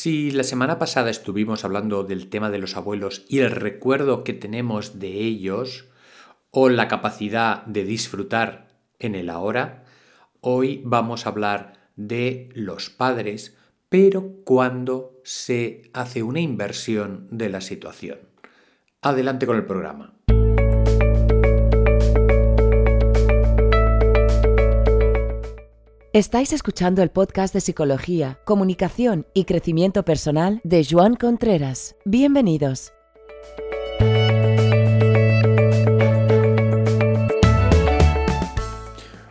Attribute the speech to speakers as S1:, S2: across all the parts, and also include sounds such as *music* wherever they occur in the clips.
S1: Si la semana pasada estuvimos hablando del tema de los abuelos y el recuerdo que tenemos de ellos, o la capacidad de disfrutar en el ahora, hoy vamos a hablar de los padres, pero cuando se hace una inversión de la situación. Adelante con el programa.
S2: Estáis escuchando el podcast de Psicología, Comunicación y Crecimiento Personal de Joan Contreras. Bienvenidos.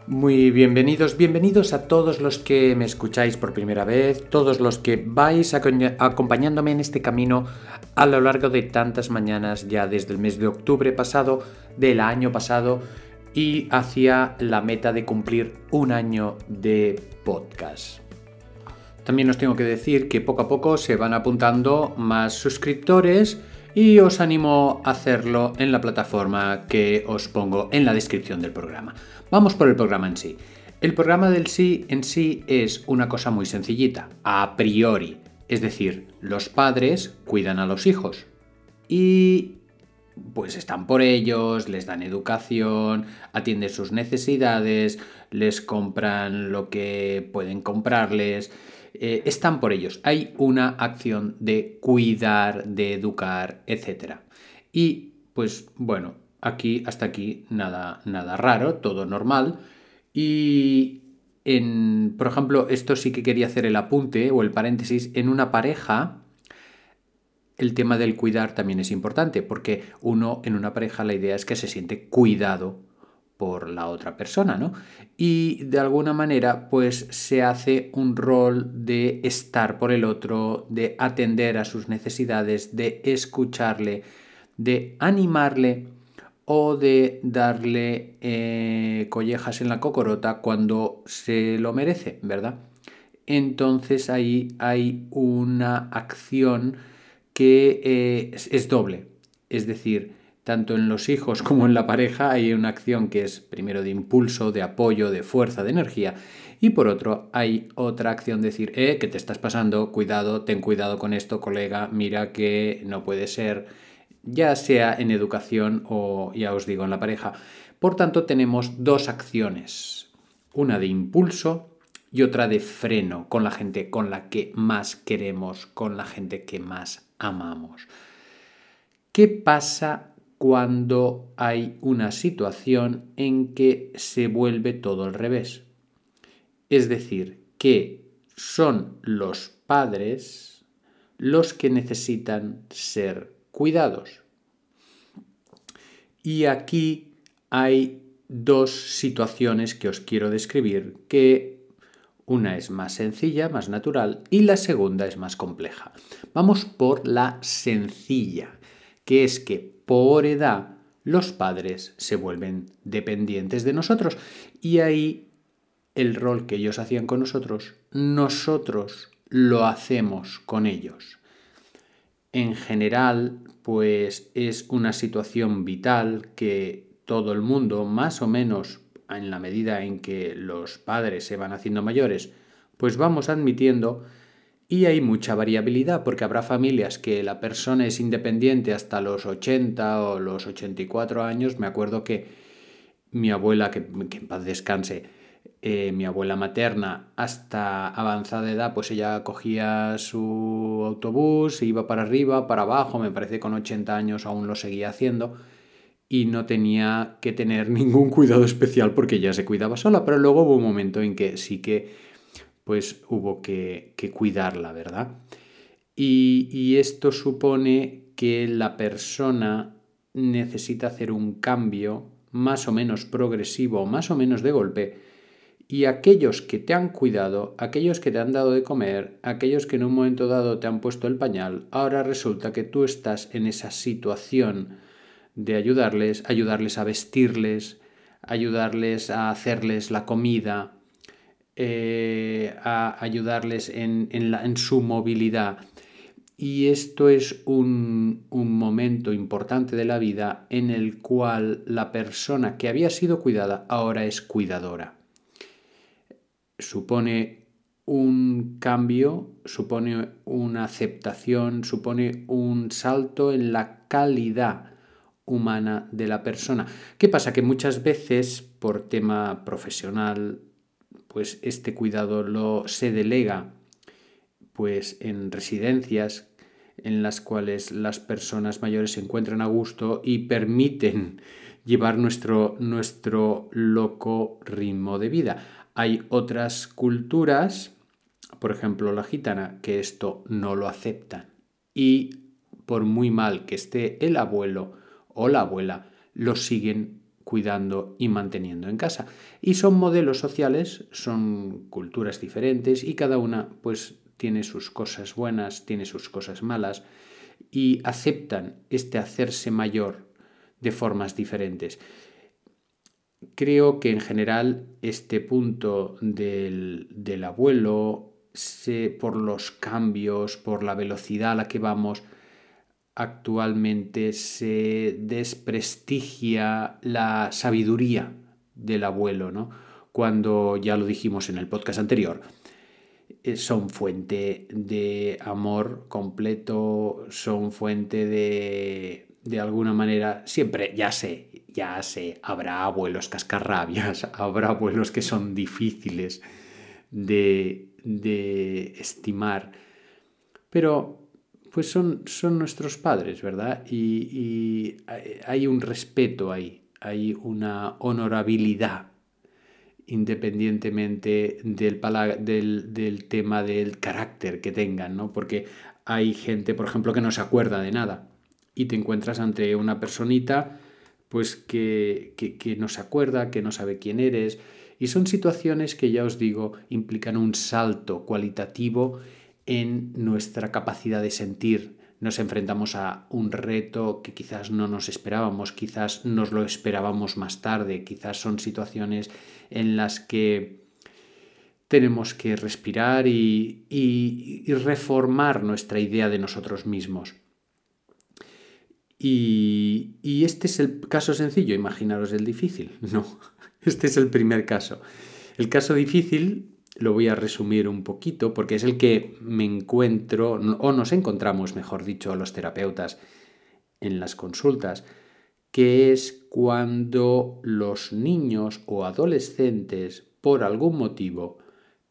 S1: Muy bienvenidos, bienvenidos a todos los que me escucháis por primera vez, todos los que vais acompañándome en este camino a lo largo de tantas mañanas ya desde el mes de octubre pasado, del año pasado, y hacia la meta de cumplir un año de podcast. También os tengo que decir que poco a poco se van apuntando más suscriptores y os animo a hacerlo en la plataforma que os pongo en la descripción del programa. Vamos por el programa en sí. El programa del sí en sí es una cosa muy sencillita, a priori, es decir, los padres cuidan a los hijos y pues están por ellos, les dan educación, atienden sus necesidades, les compran lo que pueden comprarles, eh, están por ellos. Hay una acción de cuidar, de educar, etc. Y pues bueno, aquí hasta aquí nada, nada raro, todo normal. Y en, por ejemplo, esto sí que quería hacer el apunte o el paréntesis, en una pareja el tema del cuidar también es importante, porque uno en una pareja la idea es que se siente cuidado por la otra persona, ¿no? Y de alguna manera, pues se hace un rol de estar por el otro, de atender a sus necesidades, de escucharle, de animarle o de darle eh, collejas en la cocorota cuando se lo merece, ¿verdad? Entonces ahí hay una acción que eh, es doble. Es decir, tanto en los hijos como en la pareja hay una acción que es primero de impulso, de apoyo, de fuerza, de energía. Y por otro, hay otra acción de decir, eh, que te estás pasando, cuidado, ten cuidado con esto, colega, mira que no puede ser, ya sea en educación o, ya os digo, en la pareja. Por tanto, tenemos dos acciones, una de impulso y otra de freno con la gente con la que más queremos, con la gente que más amamos. ¿Qué pasa cuando hay una situación en que se vuelve todo al revés? Es decir, que son los padres los que necesitan ser cuidados. Y aquí hay dos situaciones que os quiero describir que una es más sencilla, más natural y la segunda es más compleja. Vamos por la sencilla, que es que por edad los padres se vuelven dependientes de nosotros y ahí el rol que ellos hacían con nosotros, nosotros lo hacemos con ellos. En general, pues es una situación vital que todo el mundo más o menos en la medida en que los padres se van haciendo mayores, pues vamos admitiendo y hay mucha variabilidad porque habrá familias que la persona es independiente hasta los 80 o los 84 años. Me acuerdo que mi abuela, que, en paz descanse, eh, mi abuela materna, hasta avanzada edad, pues ella cogía su autobús, iba para arriba, para abajo, me parece que con 80 años aún lo seguía haciendo y no tenía que tener *laughs* ningún cuidado especial porque ya se cuidaba sola, pero luego hubo un momento en que sí que pues hubo que, cuidarla, ¿verdad? Y, y esto supone que la persona necesita hacer un cambio más o menos progresivo, más o menos de golpe, y aquellos que te han cuidado, aquellos que te han dado de comer, aquellos que en un momento dado te han puesto el pañal, ahora resulta que tú estás en esa situación de ayudarles, ayudarles a vestirles, ayudarles a hacerles la comida, eh, a ayudarles en, en, su movilidad. Y esto es un, un, momento importante de la vida en el cual la persona que había sido cuidada ahora es cuidadora. Supone un cambio, supone una aceptación, supone un salto en la calidad humana de la persona. ¿Qué pasa? Que muchas veces por tema profesional, pues este cuidado lo se delega pues en residencias en las cuales las personas mayores se encuentran a gusto y permiten *laughs* llevar nuestro, nuestro loco ritmo de vida. Hay otras culturas, por ejemplo la gitana, que esto no lo aceptan. Y por muy mal que esté el abuelo o la abuela, lo siguen cuidando y manteniendo en casa. Y son modelos sociales, son culturas diferentes y cada una pues tiene sus cosas buenas, tiene sus cosas malas y aceptan este hacerse mayor de formas diferentes. Creo que en general este punto del, del abuelo, se, por los cambios, por la velocidad a la que vamos, actualmente se desprestigia la sabiduría del abuelo, ¿no? Cuando ya lo dijimos en el podcast anterior, eh, son fuente de amor completo, son fuente de, de alguna manera, siempre, ya sé, ya sé, habrá abuelos cascarrabias, *laughs* habrá abuelos que son difíciles de, de estimar, pero pues son, son nuestros padres, ¿verdad? Y, y hay un respeto ahí, hay una honorabilidad independientemente del, del, del, tema del carácter que tengan, ¿no? Porque hay gente, por ejemplo, que no se acuerda de nada y te encuentras ante una personita pues que, que, que no se acuerda, que no sabe quién eres y son situaciones que ya os digo implican un salto cualitativo en nuestra capacidad de sentir. Nos enfrentamos a un reto que quizás no nos esperábamos, quizás nos lo esperábamos más tarde, quizás son situaciones en las que tenemos que respirar y, reformar nuestra idea de nosotros mismos. Y, y, este es el caso sencillo, imaginaros el difícil. *laughs* No, este es el primer caso. El caso difícil lo voy a resumir un poquito porque es el que me encuentro, o nos encontramos, mejor dicho, los terapeutas en las consultas, que es cuando los niños o adolescentes, por algún motivo,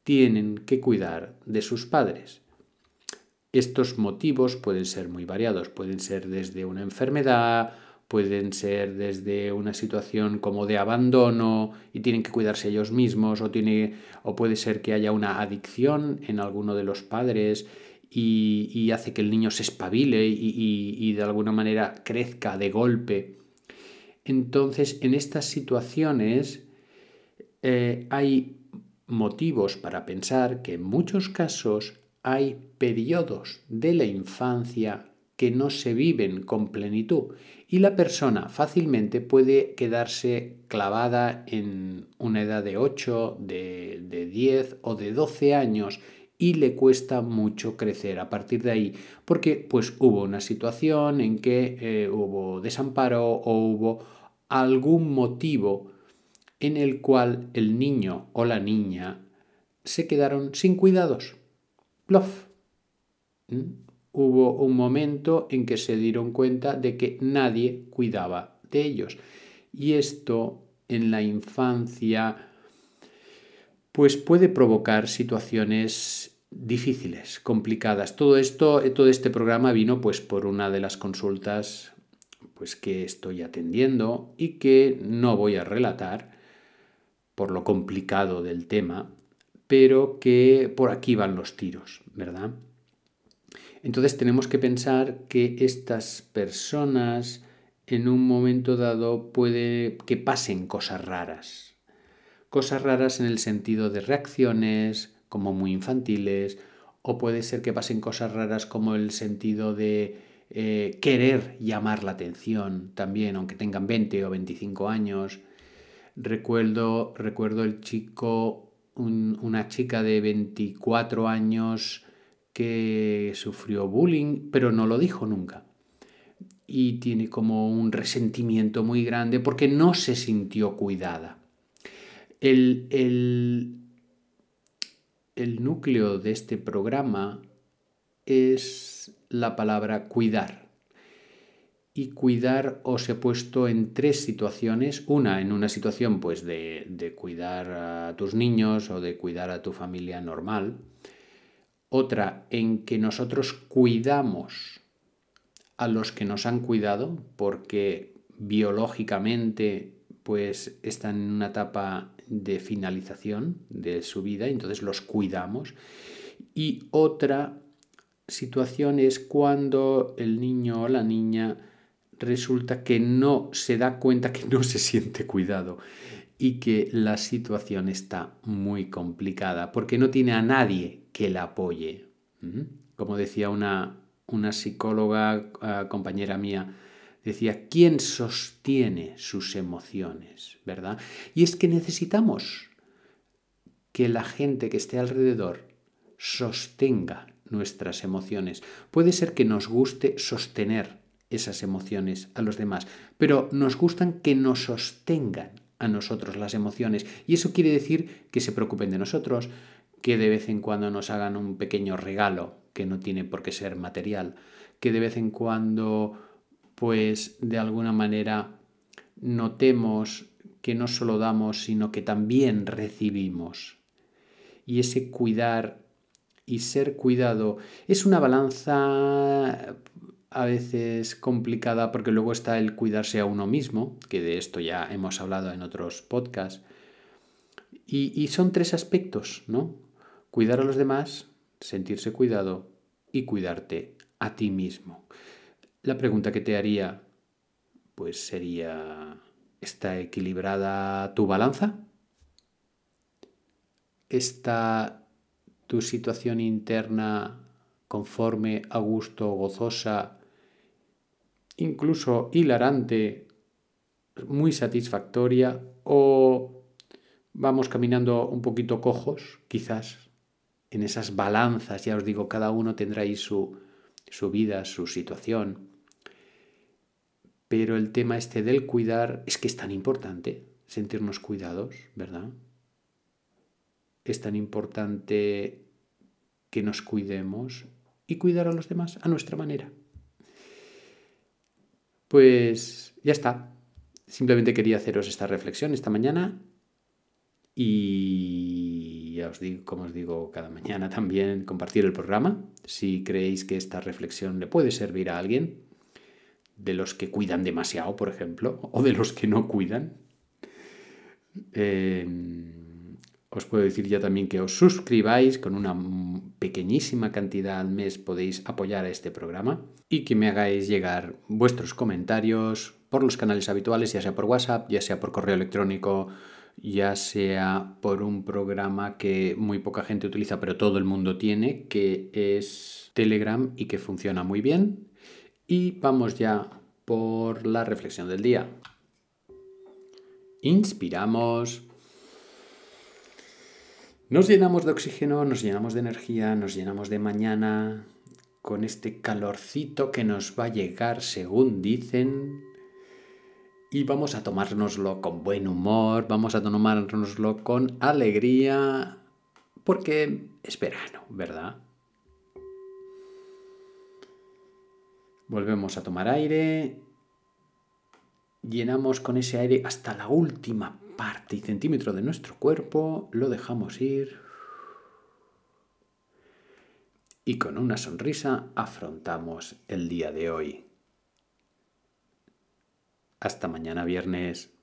S1: tienen que cuidar de sus padres. Estos motivos pueden ser muy variados, pueden ser desde una enfermedad, pueden ser desde una situación como de abandono y tienen que cuidarse ellos mismos, o, tiene, o puede ser que haya una adicción en alguno de los padres y, hace que el niño se espabile y de alguna manera crezca de golpe. Entonces, en estas situaciones eh, hay motivos para pensar que en muchos casos hay periodos de la infancia que no se viven con plenitud y la persona fácilmente puede quedarse clavada en una edad de 8, de, de 10 o de 12 años y le cuesta mucho crecer a partir de ahí porque pues hubo una situación en que eh, hubo desamparo o hubo algún motivo en el cual el niño o la niña se quedaron sin cuidados. Plof. ¿Mm? Hubo un momento en que se dieron cuenta de que nadie cuidaba de ellos. Y esto en la infancia pues puede provocar situaciones difíciles, complicadas. Todo esto, todo este programa vino pues por una de las consultas pues que estoy atendiendo y que no voy a relatar por lo complicado del tema, pero que por aquí van los tiros, ¿verdad? Entonces tenemos que pensar que estas personas en un momento dado puede que pasen cosas raras. Cosas raras en el sentido de reacciones como muy infantiles o puede ser que pasen cosas raras como el sentido de eh, querer llamar la atención también, aunque tengan 20 o 25 años. Recuerdo, recuerdo el chico, una chica de 24 años que sufrió bullying, pero no lo dijo nunca. Y tiene como un resentimiento muy grande porque no se sintió cuidada. El, el, el núcleo de este programa es la palabra cuidar. Y cuidar os he puesto en tres situaciones. Una, en una situación pues de, de cuidar a tus niños o de cuidar a tu familia normal. Otra, en que nosotros cuidamos a los que nos han cuidado porque biológicamente pues están en una etapa de finalización de su vida, entonces los cuidamos. Y otra situación es cuando el niño o la niña resulta que no se da cuenta que no se siente cuidado y que la situación está muy complicada porque no tiene a nadie que la apoye. Como decía una, una psicóloga ah, compañera mía, decía, ¿quién sostiene sus emociones? ¿Verdad? Y es que necesitamos que la gente que esté alrededor sostenga nuestras emociones. Puede ser que nos guste sostener esas emociones a los demás, pero nos gustan que nos sostengan a nosotros las emociones. Y eso quiere decir que se preocupen de nosotros, que de vez en cuando nos hagan un pequeño regalo, que no tiene por qué ser material, que de vez en cuando pues de alguna manera notemos que no solo damos, sino que también recibimos. Y ese cuidar y ser cuidado es una balanza a veces complicada porque luego está el cuidarse a uno mismo, que de esto ya hemos hablado en otros podcasts. Y, y son tres aspectos, ¿no? Cuidar a los demás, sentirse cuidado y cuidarte a ti mismo. La pregunta que te haría, pues sería, ¿está equilibrada tu balanza? ¿Está tu situación interna conforme, a gusto, gozosa, incluso hilarante, muy satisfactoria o vamos caminando un poquito cojos, quizás, en esas balanzas, ya os digo, cada uno tendrá ahí su, su vida, su situación, pero el tema este del cuidar es que es tan importante sentirnos cuidados, ¿verdad? Es tan importante que nos cuidemos y cuidar a los demás a nuestra manera. Pues ya está. Simplemente quería haceros esta reflexión esta mañana y os digo, como os digo cada mañana también, compartir el programa. Si creéis que esta reflexión le puede servir a alguien, de los que cuidan demasiado, por ejemplo, *laughs* o de los que no cuidan. Em, os puedo decir ya también que os suscribáis con una pequeñísima cantidad al mes podéis apoyar a este programa y que me hagáis llegar vuestros comentarios por los canales habituales, ya sea por WhatsApp, ya sea por correo electrónico, ya sea por un programa que muy poca gente utiliza pero todo el mundo tiene, que es Telegram y que funciona muy bien, y vamos ya por la reflexión del día. Inspiramos. Nos llenamos de oxígeno, nos llenamos de energía, nos llenamos de mañana con este calorcito que nos va a llegar según dicen. Y vamos a tomárnoslo con buen humor, vamos a tomárnoslo con alegría, porque es verano, ¿verdad? Volvemos a tomar aire. Llenamos con ese aire hasta la última parte y centímetro de nuestro cuerpo. Lo dejamos ir. Y con una sonrisa afrontamos el día de hoy. Hasta mañana viernes.